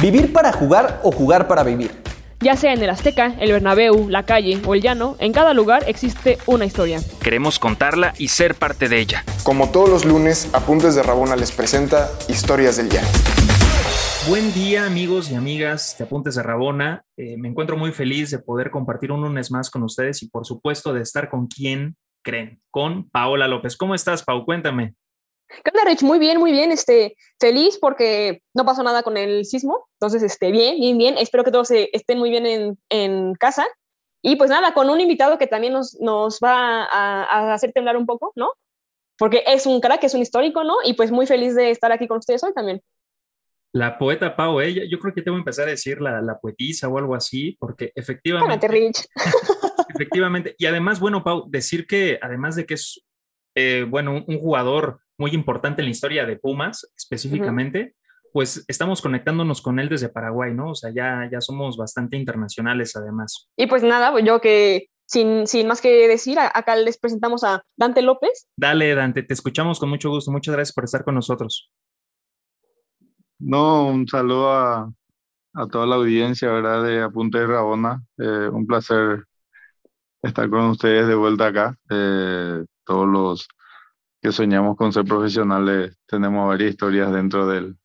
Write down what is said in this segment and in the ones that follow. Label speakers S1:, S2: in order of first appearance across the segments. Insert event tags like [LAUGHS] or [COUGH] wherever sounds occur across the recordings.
S1: ¿Vivir para jugar o jugar para vivir?
S2: Ya sea en el Azteca, el Bernabéu, la calle o el llano, en cada lugar existe una historia.
S3: Queremos contarla y ser parte de ella.
S4: Como todos los lunes, Apuntes de Rabona les presenta Historias del Llano.
S3: Buen día amigos y amigas de Apuntes de Rabona. Eh, me encuentro muy feliz de poder compartir un lunes más con ustedes y por supuesto de estar con quien creen, con Paola López. ¿Cómo estás, Pau? Cuéntame.
S2: ¿Qué onda, Rich? Muy bien, muy bien. Este, feliz porque no pasó nada con el sismo. Entonces, este, bien, bien, bien. Espero que todos estén muy bien en, en, casa. Y pues nada, con un invitado que también nos, nos va a, a, hacer temblar un poco, ¿no? Porque es un que es un histórico, ¿no? Y pues muy feliz de estar aquí con ustedes hoy también.
S3: La poeta Pau, ella, yo creo que te voy a empezar a decir la, la poetisa o algo así, porque efectivamente.
S2: Cálmate, Rich. [LAUGHS]
S3: efectivamente. Y además, bueno, Pau, decir que además de que es, eh, bueno, un, un jugador muy importante en la historia de Pumas específicamente, uh -huh. pues estamos conectándonos con él desde Paraguay, ¿no? O sea, ya, ya somos bastante internacionales además.
S2: Y pues nada, yo que sin, sin más que decir, acá les presentamos a Dante López.
S3: Dale, Dante, te escuchamos con mucho gusto. Muchas gracias por estar con nosotros.
S5: No, un saludo a, a toda la audiencia, ¿verdad? De Apunte de Rabona. Eh, un placer estar con ustedes de vuelta acá. Eh, todos los que soñamos con ser profesionales, tenemos varias historias dentro del,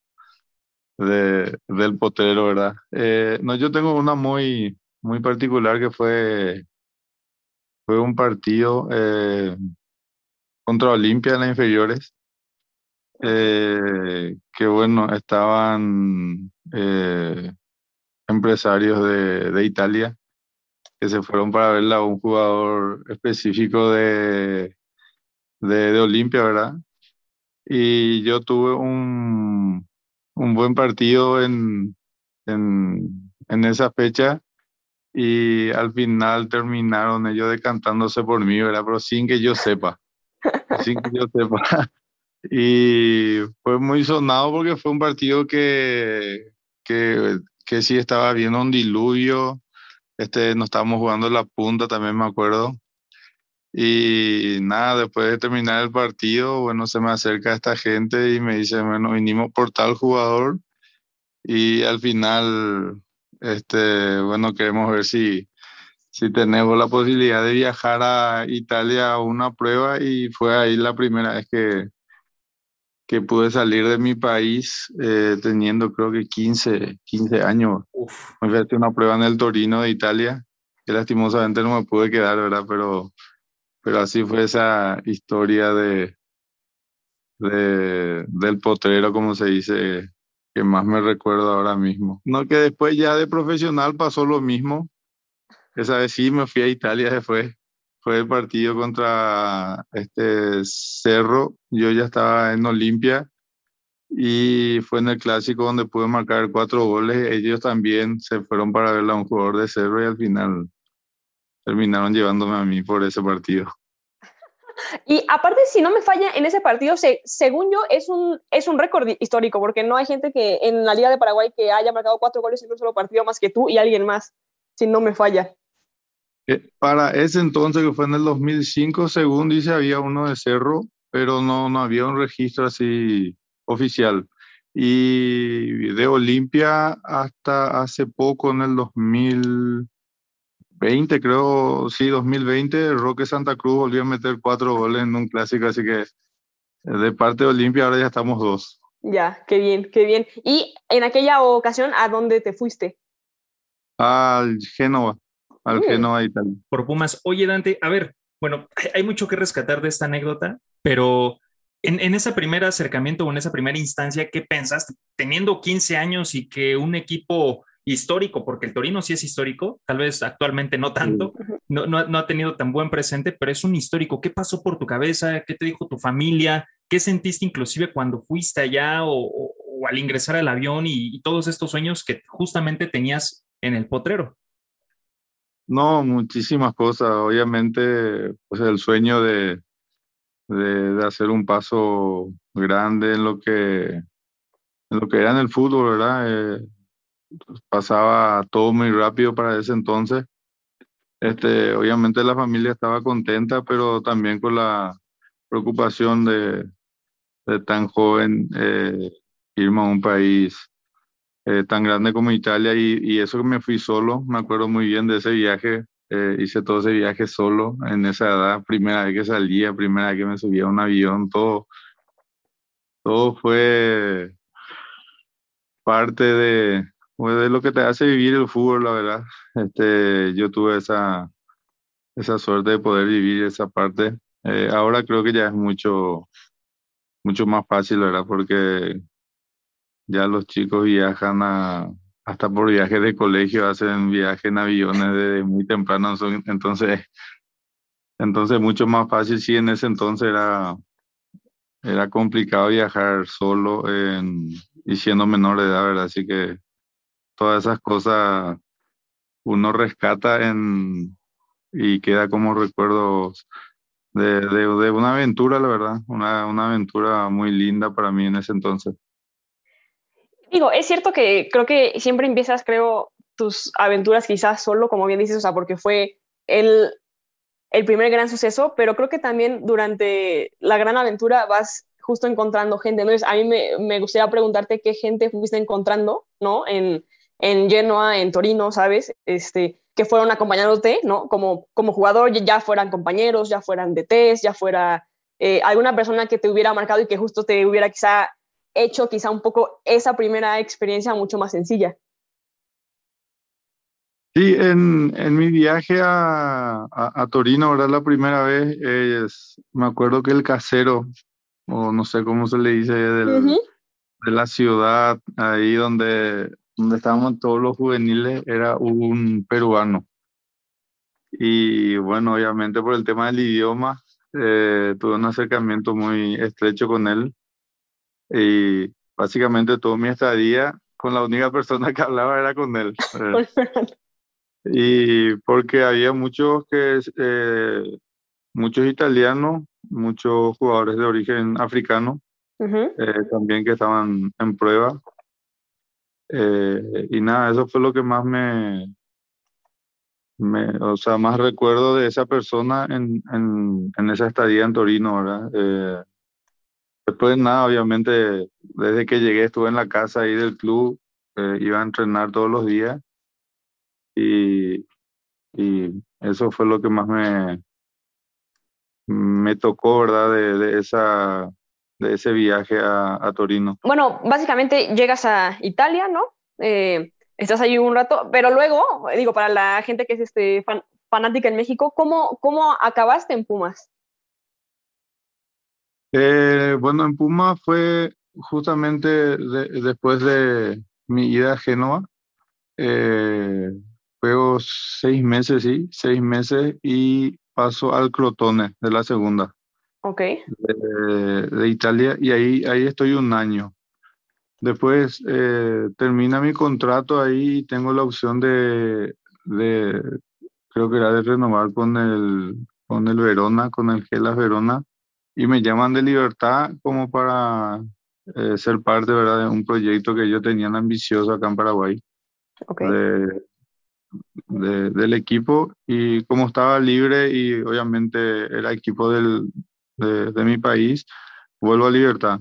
S5: de, del potero, ¿verdad? Eh, no, yo tengo una muy, muy particular que fue, fue un partido eh, contra Olimpia en las inferiores, eh, que bueno, estaban eh, empresarios de, de Italia que se fueron para verla a un jugador específico de de, de Olimpia, ¿verdad? Y yo tuve un, un buen partido en, en, en, esa fecha y al final terminaron ellos decantándose por mí, ¿verdad? Pero sin que yo sepa, sin que yo sepa. [LAUGHS] Y fue muy sonado porque fue un partido que, que, que sí estaba viendo un diluvio, este, nos estábamos jugando la punta, también me acuerdo. Y nada, después de terminar el partido, bueno, se me acerca esta gente y me dice, bueno, vinimos por tal jugador y al final, este, bueno, queremos ver si, si tenemos la posibilidad de viajar a Italia a una prueba y fue ahí la primera vez que, que pude salir de mi país eh, teniendo creo que 15, 15 años. Uf. Me fui a hacer una prueba en el Torino de Italia, que lastimosamente no me pude quedar, ¿verdad? Pero pero así fue esa historia de, de, del potrero, como se dice, que más me recuerdo ahora mismo. No que después ya de profesional pasó lo mismo. Esa vez sí me fui a Italia después. Fue el partido contra este Cerro. Yo ya estaba en Olimpia y fue en el clásico donde pude marcar cuatro goles. Ellos también se fueron para ver a un jugador de Cerro y al final terminaron llevándome a mí por ese partido. [LAUGHS]
S2: Y aparte, si no me falla, en ese partido, se, según yo, es un, es un récord histórico, porque no hay gente que en la Liga de Paraguay que haya marcado cuatro goles en un solo partido más que tú y alguien más, si no me falla.
S5: Eh, para ese entonces, que fue en el 2005, según dice, había uno de Cerro, pero no, no había un registro así oficial. Y de Olimpia hasta hace poco, en el 2000 20, creo, sí, 2020, Roque Santa Cruz volvió a meter cuatro goles en un clásico, así que de parte de Olimpia ahora ya estamos dos.
S2: Ya, qué bien, qué bien. Y en aquella ocasión, ¿a dónde te fuiste?
S5: Al Génova, al
S2: Mm.
S5: Génova Italia.
S3: Por Pumas. Oye, Dante, a ver, bueno, hay- hay mucho que rescatar de esta anécdota, pero en, en ese primer acercamiento o en esa primera instancia, ¿qué pensaste? Teniendo 15 años y que un equipo histórico, porque el Torino sí es histórico, tal vez actualmente no tanto, no, no, no ha tenido tan buen presente, pero es un histórico. ¿Qué pasó por tu cabeza? ¿Qué te dijo tu familia? ¿Qué sentiste inclusive cuando fuiste allá o, o- o al ingresar al avión y, y todos estos sueños que justamente tenías en el potrero?
S5: No, muchísimas cosas. Obviamente, pues el sueño de, de, de hacer un paso grande en lo que, en lo que era en el fútbol, ¿verdad? Eh, pasaba todo muy rápido para ese entonces. Este, obviamente la familia estaba contenta, pero también con la preocupación de, de tan joven eh, irme a un país eh, tan grande como Italia y, y, eso que me fui solo, me acuerdo muy bien de ese viaje, eh, hice todo ese viaje solo en esa edad, primera vez que salía, primera vez que me subía a un avión, todo, todo fue parte de, pues, de lo que te hace vivir el fútbol, la verdad. Este, yo tuve esa, esa suerte de poder vivir esa parte. Eh, ahora creo que ya es mucho, mucho más fácil, ¿verdad? Porque ya los chicos viajan hasta por viajes de colegio, hacen viajes en aviones desde muy temprano, entonces, entonces mucho más fácil. Sí, en ese entonces era, era complicado viajar solo en, y siendo menor de edad, ¿verdad? Así que todas esas cosas uno rescata en, y queda como recuerdos de, de, una aventura, la verdad, una, una aventura muy linda para mí en ese entonces.
S2: Digo, es cierto que creo que siempre empiezas, creo, tus aventuras quizás solo, como bien dices, o sea, porque fue el, el primer gran suceso, pero creo que también durante la gran aventura vas justo encontrando gente. Entonces, a mí me, me gustaría preguntarte qué gente fuiste encontrando, ¿no? En Genoa, en Torino, ¿sabes? Este, que fueron acompañándote, ¿no? Como, como jugador, ya fueran compañeros, ya fueran de test, ya fuera eh, alguna persona que te hubiera marcado y que justo te hubiera quizá hecho quizá un poco esa primera experiencia mucho más sencilla.
S5: Sí, en, en mi viaje a, a, Torino, ¿verdad? La primera vez, es, me acuerdo que el casero, o no sé cómo se le dice, del, de la ciudad, ahí donde donde estábamos todos los juveniles, era un peruano. Y bueno, obviamente por el tema del idioma, eh, tuve un acercamiento muy estrecho con él. Y básicamente todo mi estadía con la única persona que hablaba era con él. y porque había muchos que eh, muchos italianos, muchos jugadores de origen africano, eh, también que estaban en prueba. Eh, y nada, eso fue lo que más me, me, o sea, más recuerdo de esa persona en, en, en esa estadía en Torino, ¿verdad? Eh, después nada, obviamente, desde que llegué estuve en la casa ahí del club, eh, iba a entrenar todos los días y, y eso fue lo que más me, me tocó, ¿verdad? De, de esa de ese viaje a, Torino?
S2: Bueno, básicamente llegas a Italia, ¿no? Eh, estás ahí un rato, pero luego, digo, para la gente que es este fanática en México, ¿cómo, ¿cómo acabaste en Pumas?
S5: Eh, bueno, en Pumas fue justamente después de mi ida a Génova. Eh, juego seis meses, sí, seis meses y paso al Crotone de la segunda de, Italia y ahí, ahí estoy un año. Después eh, termina mi contrato ahí y tengo la opción de, de, creo que era de renovar con el, con el Verona, con el Gelas Verona, y me llaman de libertad como para eh, ser parte ¿verdad? de un proyecto que yo tenía ambicioso acá en Paraguay. del equipo y como estaba libre y obviamente era equipo del, de, mi país, vuelvo a Libertad.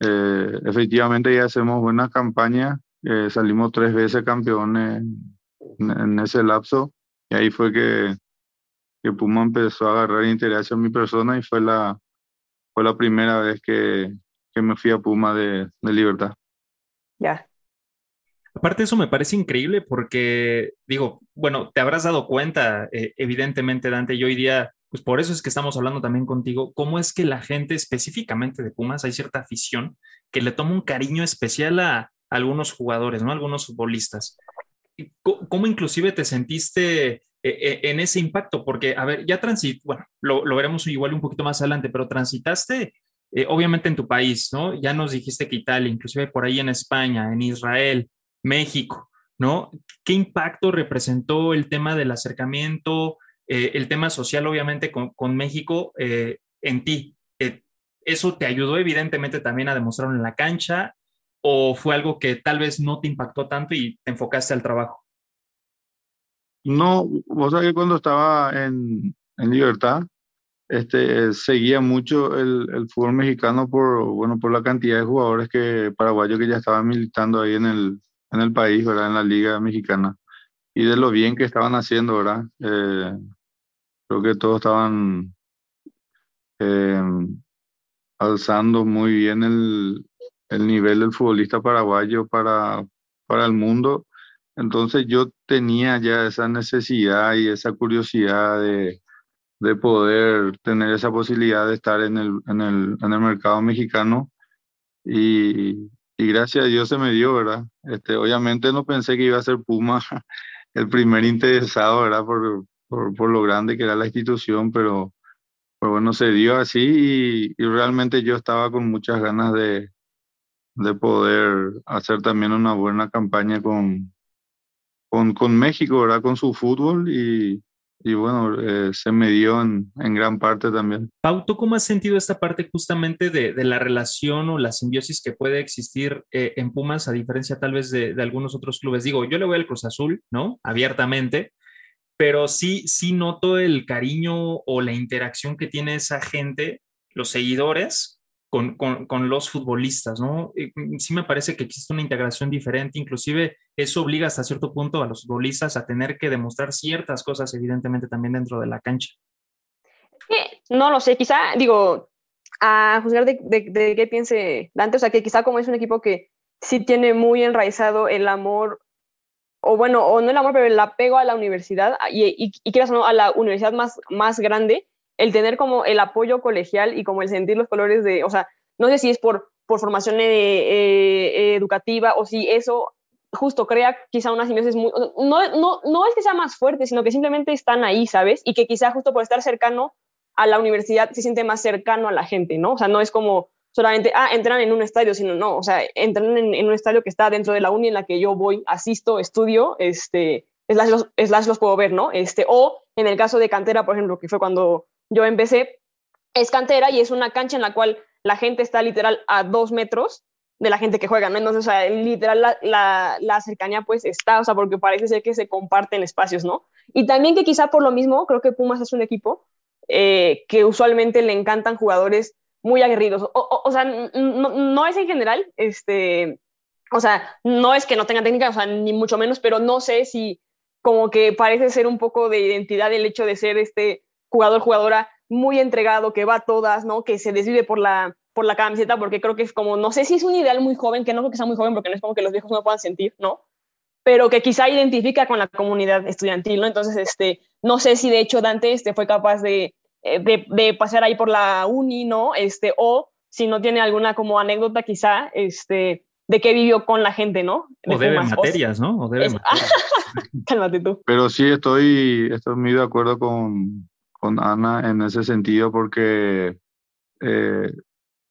S5: Eh, efectivamente ya hacemos buenas campañas, eh, salimos tres veces campeones en, ese lapso y ahí fue que, que Puma empezó a agarrar interés en mi persona y fue la, fue la primera vez que, que me fui a Puma de, de Libertad.
S2: Ya.
S3: Aparte eso me parece increíble porque, digo, bueno, te habrás dado cuenta, eh, evidentemente, Dante, y hoy día pues por eso es que estamos hablando también contigo, cómo es que la gente específicamente de Pumas hay cierta afición que le toma un cariño especial a, algunos jugadores, ¿no? algunos futbolistas. ¿Cómo inclusive te sentiste eh, eh, en ese impacto? Porque, a ver, ya transit, bueno, lo, veremos igual un poquito más adelante, pero transitaste eh, obviamente en tu país, ¿no? Ya nos dijiste que Italia, inclusive por ahí en España, en Israel, México, ¿no? ¿Qué impacto representó el tema del acercamiento, eh, el tema social, obviamente, con, México eh, en ti. Eh, ¿Eso te ayudó evidentemente también a demostrarlo en la cancha o fue algo que tal vez no te impactó tanto y te enfocaste al trabajo?
S5: No, vos sabés que cuando estaba en, en Libertad, este, seguía mucho el, el, fútbol mexicano por, bueno, por la cantidad de jugadores que paraguayos que ya estaban militando ahí en el, en el país, ¿verdad? En la Liga Mexicana. Y de lo bien que estaban haciendo, ¿verdad? Eh, creo que todos estaban eh, alzando muy bien el, el nivel del futbolista paraguayo para, para el mundo. Entonces yo tenía ya esa necesidad y esa curiosidad de, de poder tener esa posibilidad de estar en el, en el, en el mercado mexicano y, y, gracias a Dios se me dio, ¿verdad? Este, obviamente no pensé que iba a ser Puma [LAUGHS] el primer interesado, ¿verdad? Por, por, por lo grande que era la institución, pero, pero bueno, se dio así y, y realmente yo estaba con muchas ganas de, de poder hacer también una buena campaña con, con, con México, ¿verdad? Con su fútbol y, y bueno, eh, se me dio en, en, gran parte también.
S3: Pau, ¿tú cómo has sentido esta parte justamente de, de la relación o la simbiosis que puede existir eh, en Pumas a diferencia tal vez de, de, algunos otros clubes? Digo, yo le voy al Cruz Azul, ¿no? Abiertamente, pero sí, sí noto el cariño o la interacción que tiene esa gente, los seguidores, con, con, los futbolistas, ¿no? Mm, sí me parece que existe una integración diferente, inclusive eso obliga hasta cierto punto a los futbolistas a tener que demostrar ciertas cosas, evidentemente, también dentro de la cancha.
S2: No lo sé, quizá, digo, a juzgar de, de, de qué piense Dante, o sea, que quizá como es un equipo que sí tiene muy enraizado el amor, o bueno, o no el amor, pero el apego a la universidad, y, y, y quieras o no, a la universidad más, más grande, el tener como el apoyo colegial y como el sentir los colores de, o sea, no sé si es por, por formación eh, eh, educativa o si eso justo crea quizá una simbiosis muy, no, no, no es que sea más fuerte, sino que simplemente están ahí, ¿sabes? Y que quizá justo por estar cercano a la universidad se siente más cercano a la gente, ¿no? O sea, no es como solamente, ah, entran en un estadio, sino no, o sea, entran en, un estadio que está dentro de la uni en la que yo voy, asisto, estudio, este, slash los, slash los puedo ver, ¿no? Este, o en el caso de Cantera, por ejemplo, que fue cuando yo empecé, es cantera y es una cancha en la cual la gente está literal a dos metros de la gente que juega, ¿no? Entonces, o sea, literal la, la, la, cercanía pues está, o sea, porque parece ser que se comparten espacios, ¿no? Y también que quizá por lo mismo, creo que Pumas es un equipo eh, que usualmente le encantan jugadores muy aguerridos, o, o, sea, no, no, es en general, este, o sea, no es que no tenga técnica, o sea, ni mucho menos, pero no sé si como que parece ser un poco de identidad el hecho de ser este jugador, jugadora muy entregado, que va a todas, ¿no? Que se desvive por la, por la camiseta, porque creo que es como, no sé si es un ideal muy joven, que no creo que sea muy joven, porque no es como que los viejos no puedan sentir, ¿no? Pero que quizá identifica con la comunidad estudiantil, ¿no? Entonces, este, no sé si de hecho Dante este, fue capaz de, de, de pasar ahí por la uni, ¿no? Este, o si no tiene alguna como anécdota quizá, este, de qué vivió con la gente, ¿no?
S3: De o debe materias, ¿no? O debe materias. [LAUGHS]
S2: Cálmate tú.
S5: Pero sí estoy, estoy muy de acuerdo con, con Ana en ese sentido porque eh,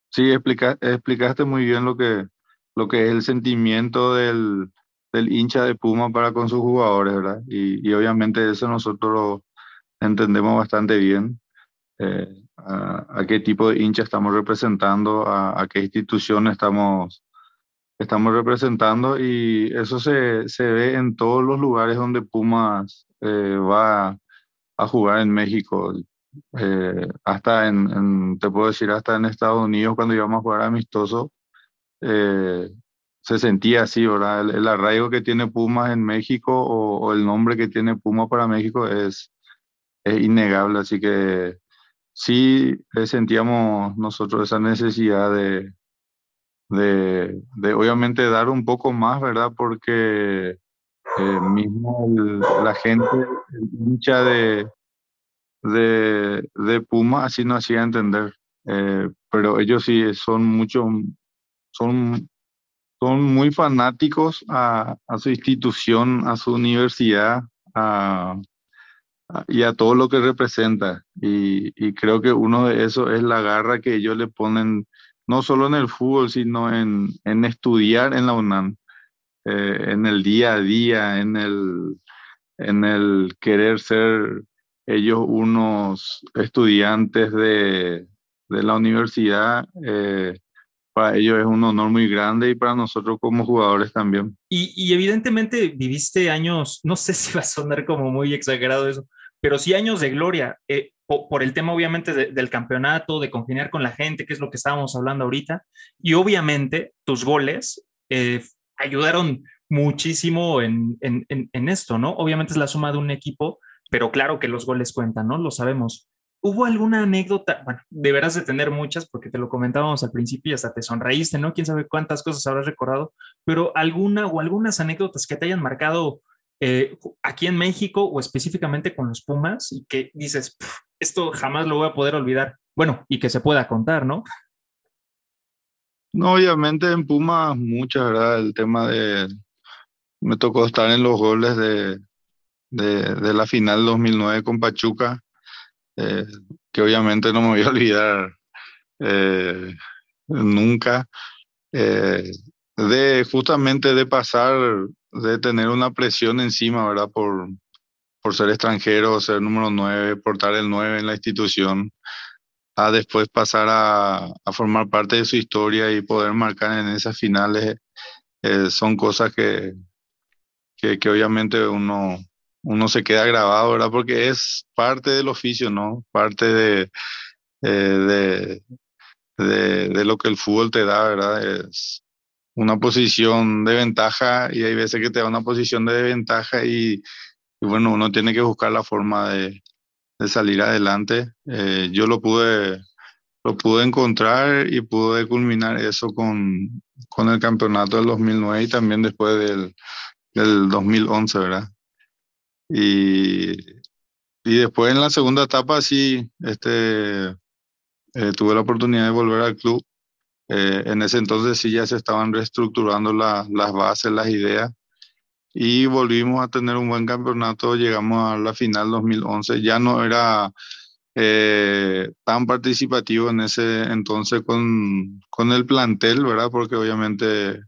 S5: sí explica, explicaste muy bien lo que, lo que es el sentimiento del, del hincha de Puma para con sus jugadores, ¿verdad? Y, y obviamente eso nosotros lo entendemos bastante bien. Eh, a, a, qué tipo de hincha estamos representando, a, a, qué institución estamos, estamos representando y eso se, se ve en todos los lugares donde Pumas eh, va a jugar en México. Eh, hasta en, en, te puedo decir, hasta en Estados Unidos, cuando íbamos a jugar amistoso, eh, se sentía así, ¿verdad? El, el, arraigo que tiene Pumas en México o, o, el nombre que tiene Pumas para México es, es innegable. Así que sí eh, sentíamos nosotros esa necesidad de, de, de, obviamente dar un poco más, ¿verdad? Porque eh, mismo la gente, el hincha de, de, de, Puma, así no hacía entender. Eh, pero ellos sí son mucho, son, son muy fanáticos a, a su institución, a su universidad a, y a todo lo que representa. Y, y creo que uno de esos es la garra que ellos le ponen, no solo en el fútbol, sino en, en estudiar en la UNAM eh, en el día a día, en el, en el querer ser ellos unos estudiantes de, de la universidad, eh, para ellos es un honor muy grande y para nosotros como jugadores también.
S3: Y, y, evidentemente viviste años, no sé si va a sonar como muy exagerado eso, pero sí años de gloria, eh, por, el tema obviamente de, del campeonato, de congeniar con la gente, que es lo que estábamos hablando ahorita, y obviamente tus goles eh, ayudaron muchísimo en, en, en, esto, ¿no? Obviamente es la suma de un equipo, pero claro que los goles cuentan, ¿no? Lo sabemos. ¿Hubo alguna anécdota? Bueno, deberás de tener muchas porque te lo comentábamos al principio y hasta te sonreíste, ¿no? Quién sabe cuántas cosas habrás recordado, pero alguna o algunas anécdotas que te hayan marcado eh, aquí en México o específicamente con los Pumas y que dices, esto jamás lo voy a poder olvidar. Bueno, y que se pueda contar, ¿no?
S5: No, obviamente en Pumas muchas, ¿verdad? El tema de... Me tocó estar en los goles de, de, de la final 2009 con Pachuca eh, que obviamente no me voy a olvidar eh, nunca, eh, de justamente de pasar, de tener una presión encima, ¿verdad? Por, por ser extranjero, ser número 9, portar el 9 en la institución, a después pasar a, a formar parte de su historia y poder marcar en esas finales, son cosas que, que, que obviamente uno, uno se queda grabado, ¿verdad? Porque es parte del oficio, ¿no? Parte de, eh, de, de, lo que el fútbol te da, ¿verdad? Es una posición de ventaja y hay veces que te da una posición de ventaja y, bueno, uno tiene que buscar la forma de, de salir adelante. Eh, yo lo pude, lo pude encontrar y pude culminar eso con, con el campeonato del 2009 y también después del, del 2011, ¿verdad? Y, y después en la segunda etapa sí, este, eh, tuve la oportunidad de volver al club. Eh, en ese entonces sí ya se estaban reestructurando la, las bases, las ideas y volvimos a tener un buen campeonato. Llegamos a la final 2011. Ya no era eh, tan participativo en ese entonces con, con el plantel, ¿verdad? Porque obviamente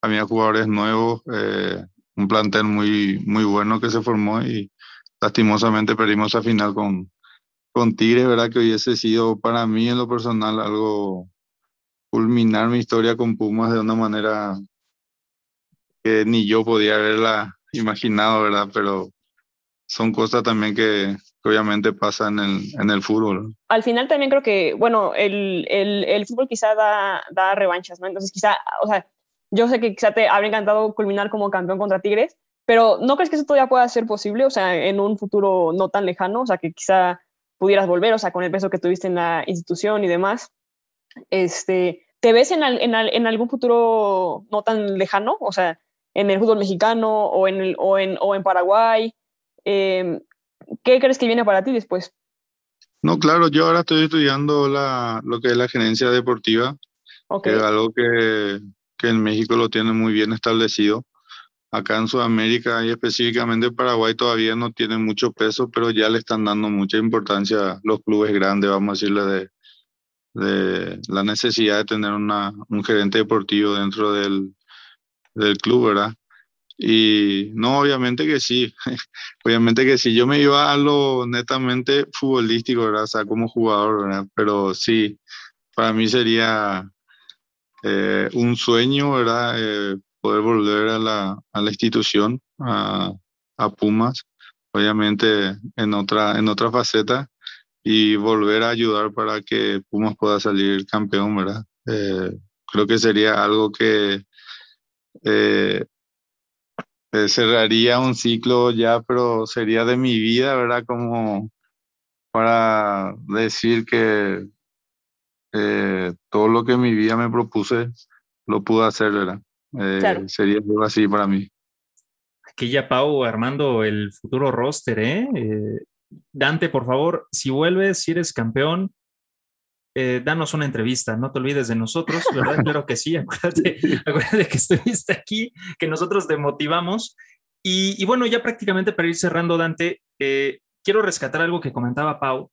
S5: había jugadores nuevos, eh, un plantel muy, muy bueno que se formó y lastimosamente perdimos a final con, con Tigre, ¿verdad? Que hubiese sido para mí en lo personal algo culminar mi historia con Pumas de una manera que ni yo podía haberla imaginado, ¿verdad? Pero son cosas también que, obviamente pasan en en el fútbol.
S2: Al final también creo que, bueno, el, el, el fútbol quizá da, da revanchas, ¿no? Entonces quizá, o sea, yo sé que quizá te habría encantado culminar como campeón contra Tigres, pero ¿no crees que eso todavía pueda ser posible? O sea, en un futuro no tan lejano, o sea, que quizá pudieras volver, o sea, con el peso que tuviste en la institución y demás. Este, ¿Te ves en, en, en algún futuro no tan lejano? O sea, en el fútbol mexicano o en, el, o en, o en Paraguay. Eh, ¿Qué crees que viene para ti después?
S5: No, claro, yo ahora estoy estudiando la, lo que es la gerencia deportiva, okay. que es algo que, que en México lo tienen muy bien establecido. Acá en Sudamérica y específicamente Paraguay todavía no tienen mucho peso, pero ya le están dando mucha importancia a los clubes grandes, vamos a decirle, de, de la necesidad de tener una, un gerente deportivo dentro del, del club, ¿verdad? Y no, obviamente que sí, [LAUGHS] obviamente que sí. Yo me iba a lo netamente futbolístico, ¿verdad? O sea, como jugador, ¿verdad? Pero sí, para mí sería eh, un sueño, ¿verdad? Eh, poder volver a la, a la institución, a, a, Pumas, obviamente en otra, en otra faceta, y volver a ayudar para que Pumas pueda salir campeón, ¿verdad? Eh, creo que sería algo que eh, eh, cerraría un ciclo ya, pero sería de mi vida, ¿verdad? Como para decir que eh, todo lo que en mi vida me propuse lo pude hacer, ¿verdad? Eh, claro. Sería algo así para mí.
S3: Aquí ya Pau armando el futuro roster, ¿eh? Dante, por favor, si vuelves, si eres campeón, eh, danos una entrevista, no te olvides de nosotros, ¿verdad? [LAUGHS] claro que sí, acuérdate, acuérdate que estuviste aquí, que nosotros te motivamos. Y, y bueno, ya prácticamente para ir cerrando, Dante, eh, quiero rescatar algo que comentaba Pau,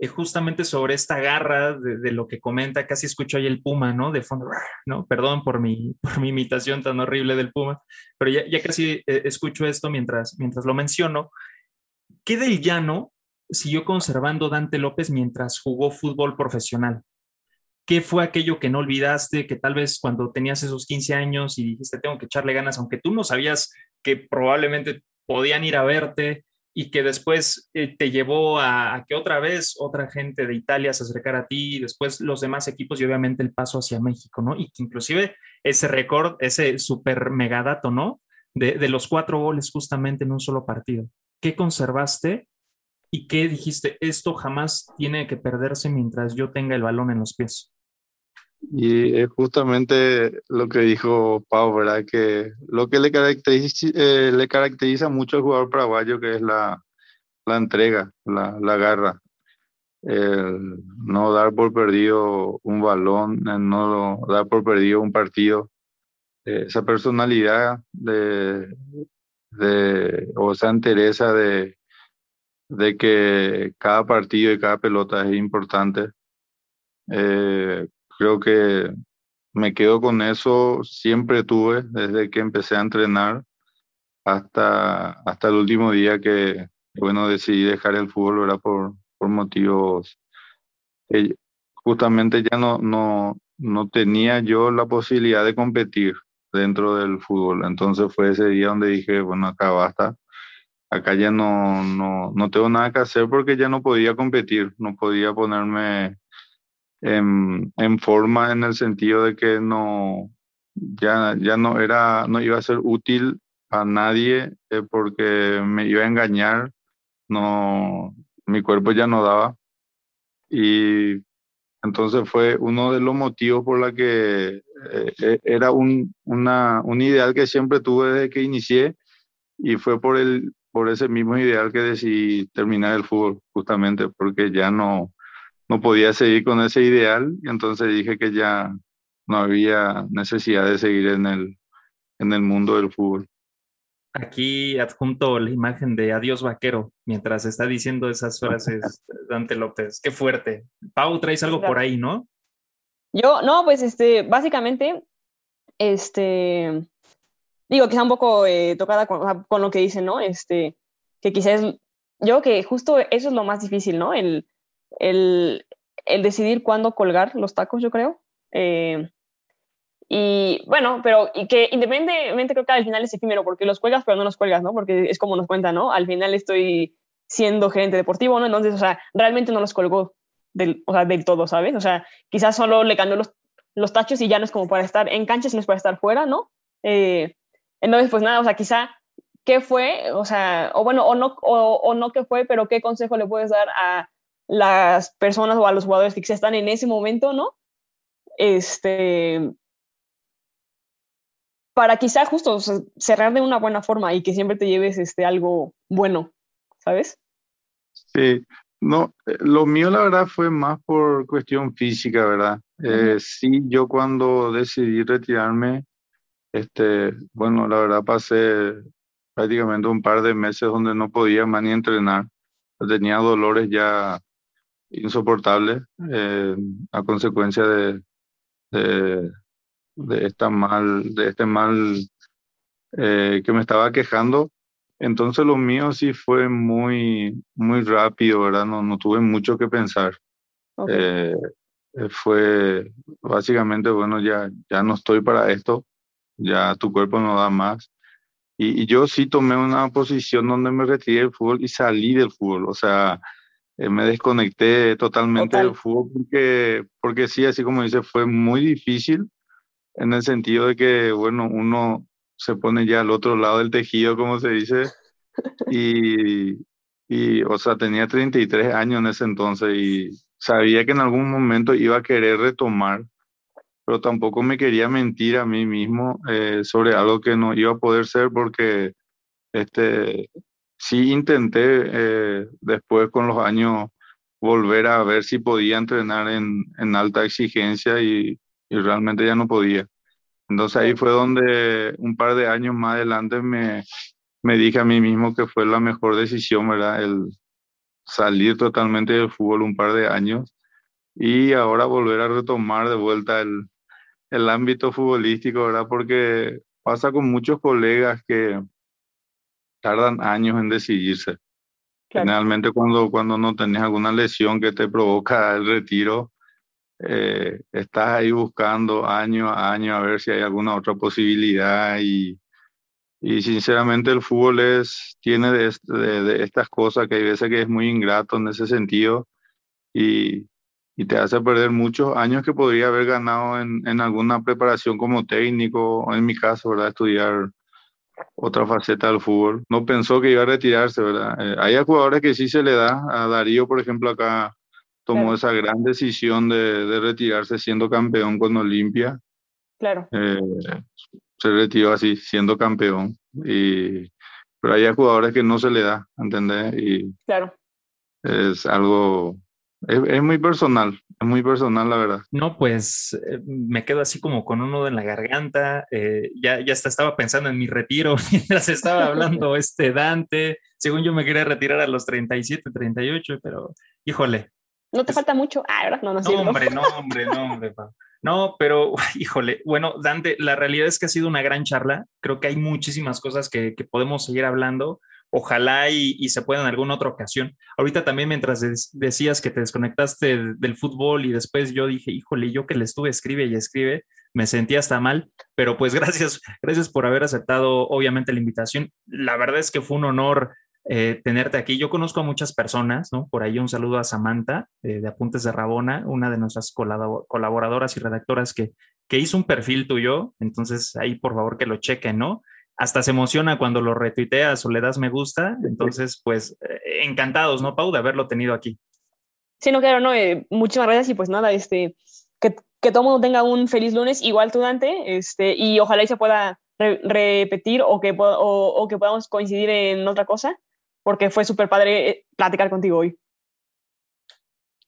S3: eh, justamente sobre esta garra de, de, lo que comenta, casi escucho ahí el puma, ¿no? De fondo, ¿no? Perdón por mi, por mi imitación tan horrible del puma, pero ya, ya casi eh, escucho esto mientras, mientras lo menciono. ¿Qué del llano siguió conservando Dante López mientras jugó fútbol profesional? ¿Qué fue aquello que no olvidaste, que tal vez cuando tenías esos 15 años y dijiste, tengo que echarle ganas, aunque tú no sabías que probablemente podían ir a verte, y que después eh, te llevó a, que otra vez otra gente de Italia se acercara a ti y después los demás equipos y obviamente el paso hacia México, ¿no? Y que inclusive ese récord, ese super megadato, ¿no? de, de los cuatro goles justamente en un solo partido. ¿Qué conservaste y qué dijiste? Esto jamás tiene que perderse mientras yo tenga el balón en los pies.
S5: Y es justamente lo que dijo Pau, ¿verdad? Que lo que le caracteriza, eh, le caracteriza mucho al jugador paraguayo, que es la, la entrega, la, la garra. El no dar por perdido un balón, el no dar por perdido un partido. Eh, esa personalidad de, de, o esa entereza de, de que cada partido y cada pelota es importante. Eh, creo que me quedo con eso, siempre tuve desde que empecé a entrenar hasta, hasta el último día que, bueno, decidí dejar el fútbol, ¿verdad? Por, por motivos que justamente ya no, no, no tenía yo la posibilidad de competir dentro del fútbol. Entonces fue ese día donde dije, bueno, acá basta. Acá ya no, no, no tengo nada que hacer porque ya no podía competir, no podía ponerme en, en, forma en el sentido de que no ya, ya no era no iba a ser útil a nadie eh, porque me iba a engañar no mi cuerpo ya no daba y entonces fue uno de los motivos por la que eh, eh, era un, una, un ideal que siempre tuve desde que inicié y fue por el por ese mismo ideal que decidí terminar el fútbol justamente porque ya no no podía seguir con ese ideal y entonces dije que ya no había necesidad de seguir en el, en el mundo del fútbol.
S3: Aquí adjunto la imagen de Adiós Vaquero mientras está diciendo esas frases [LAUGHS] Dante López. Qué fuerte. Pau, traes algo por ahí, ¿no?
S2: Yo, no, pues este, básicamente, este, digo, quizá un poco eh, tocada con, lo que dicen, ¿no? Este, que quizás, yo que justo eso es lo más difícil, ¿no? El, el, el decidir cuándo colgar los tacos, yo creo. Eh, y bueno, pero y que independientemente creo que al final es efímero, porque los cuelgas, pero no los cuelgas, ¿no? Porque es como nos cuenta, ¿no? Al final estoy siendo gerente deportivo, ¿no? Entonces, o sea, realmente no los colgó del, o sea, del todo, ¿sabes? O sea, quizás solo le cambió los, los tachos y ya no es como para estar en cancha, sino es para estar fuera, ¿no? Eh, entonces, pues nada, o sea, quizá qué fue, o sea, o bueno, o no, o, no qué fue, pero qué consejo le puedes dar a las personas o a los jugadores que están en ese momento, ¿no? Este, para quizá justo cerrar de una buena forma y que siempre te lleves este, algo bueno, ¿sabes?
S5: Sí, no, eh, lo mío la verdad fue más por cuestión física, ¿verdad? Eh, sí, yo cuando decidí retirarme, este, bueno, la verdad pasé prácticamente un par de meses donde no podía más ni entrenar. Tenía dolores ya insoportable eh, a consecuencia de, de, de, esta mal, de este mal eh, que me estaba quejando. Entonces lo mío sí fue muy, muy rápido, ¿verdad? No, no tuve mucho que pensar. Eh, fue básicamente, bueno, ya, ya no estoy para esto, ya tu cuerpo no da más. Y, y yo sí tomé una posición donde me retiré del fútbol y salí del fútbol. O sea, eh, me desconecté totalmente del fútbol porque, porque sí, así como dice, fue muy difícil en el sentido de que, bueno, uno se pone ya al otro lado del tejido, como se dice, [LAUGHS] y, y, o sea, tenía 33 años en ese entonces y sabía que en algún momento iba a querer retomar, pero tampoco me quería mentir a mí mismo eh, sobre algo que no iba a poder ser porque este, sí intenté eh, después con los años volver a ver si podía entrenar en, en alta exigencia y, y, realmente ya no podía. Entonces ahí fue donde un par de años más adelante me, me dije a mí mismo que fue la mejor decisión, ¿verdad? El salir totalmente del fútbol un par de años y ahora volver a retomar de vuelta el, el ámbito futbolístico, ¿verdad? Porque pasa con muchos colegas que tardan años en decidirse. Generalmente cuando, cuando no tenés alguna lesión que te provoca el retiro, eh, estás ahí buscando año a año a ver si hay alguna otra posibilidad y, y sinceramente el fútbol es, tiene de, de, de, estas cosas que hay veces que es muy ingrato en ese sentido y, y te hace perder muchos años que podría haber ganado en, en alguna preparación como técnico o en mi caso, ¿verdad? Estudiar otra faceta del fútbol. No pensó que iba a retirarse, ¿verdad? Eh, hay jugadores que sí se le da. A Darío, por ejemplo, acá tomó esa gran decisión de, de, retirarse siendo campeón con Olimpia.
S2: Claro.
S5: Eh, se retiró así, siendo campeón. Y, pero hay jugadores que no se le da, ¿entendés? Y
S2: claro.
S5: Es algo es, muy personal, es muy personal, la verdad.
S3: No, pues eh, me quedo así como con un nudo en la garganta. Eh, ya, ya hasta estaba pensando en mi retiro [LAUGHS] mientras estaba hablando [LAUGHS] este Dante. Según yo me quería retirar a los 37, 38, pero híjole.
S2: No te falta mucho. Ah, ¿verdad? No, no,
S3: no [LAUGHS] hombre, no, hombre, no, hombre. No, pero [LAUGHS] híjole, bueno, Dante, la realidad es que ha sido una gran charla. Creo que hay muchísimas cosas que, que podemos seguir hablando ojalá y, se pueda en alguna otra ocasión. Ahorita también mientras decías que te desconectaste del, fútbol y después yo dije, híjole, yo que le estuve escribe y escribe, me sentí hasta mal, pero pues [LAUGHS] gracias, gracias por haber aceptado obviamente la invitación. La verdad es que fue un honor eh, tenerte aquí. Yo conozco a muchas personas, ¿no? Por ahí un saludo a Samantha eh, de Apuntes de Rabona, una de nuestras colaboradoras y redactoras que, que hizo un perfil tuyo, entonces ahí por favor que lo chequen, ¿no? hasta se emociona cuando lo retuiteas o le das me gusta. Entonces, pues eh, encantados, ¿no, Pau, de haberlo tenido aquí?
S2: Sí, no, claro, no. Muchísimas gracias y pues nada, este, que, que todo mundo tenga un feliz lunes, igual tú, Dante, este, y ojalá y se pueda repetir o que, o, que podamos coincidir en otra cosa, porque fue súper padre eh, platicar contigo hoy.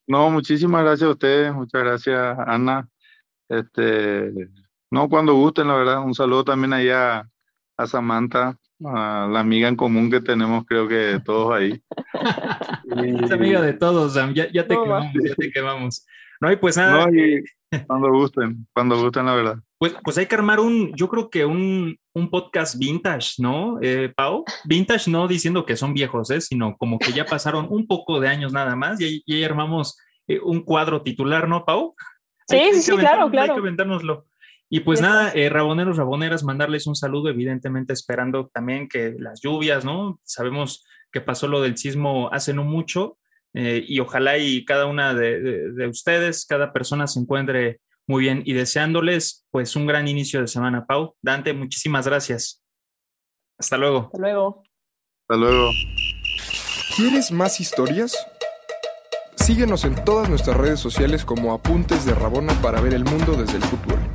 S5: No, muchísimas gracias a ustedes, muchas gracias, Ana. Este, no, cuando gusten, la verdad, un saludo también allá a Samantha, a la amiga en común que tenemos, creo que todos ahí. [LAUGHS]
S3: es amiga de todos, Sam. Ya, te quemamos, ya te quemamos. No, hay pues nada.
S5: Cuando gusten, cuando gusten, la verdad.
S3: Pues, pues hay que armar un, yo creo que un, un podcast vintage, ¿no, eh, Pau? Vintage no diciendo que son viejos, ¿eh? sino como que ya pasaron un poco de años nada más y ahí, armamos eh, un cuadro titular, ¿no, Pau?
S2: Sí, sí, sí, claro, claro.
S3: Hay que aventárnoslo. Y pues nada, eh, raboneros, raboneras, mandarles un saludo, evidentemente esperando también que las lluvias, ¿no? Sabemos que pasó lo del sismo hace no mucho eh, y ojalá y cada una de, de, ustedes, cada persona se encuentre muy bien y deseándoles pues un gran inicio de semana. Pau, Dante, muchísimas gracias. Hasta luego.
S2: Hasta luego.
S5: Hasta luego.
S4: ¿Quieres más historias? Síguenos en todas nuestras redes sociales como Apuntes de Rabona para ver el mundo desde el fútbol.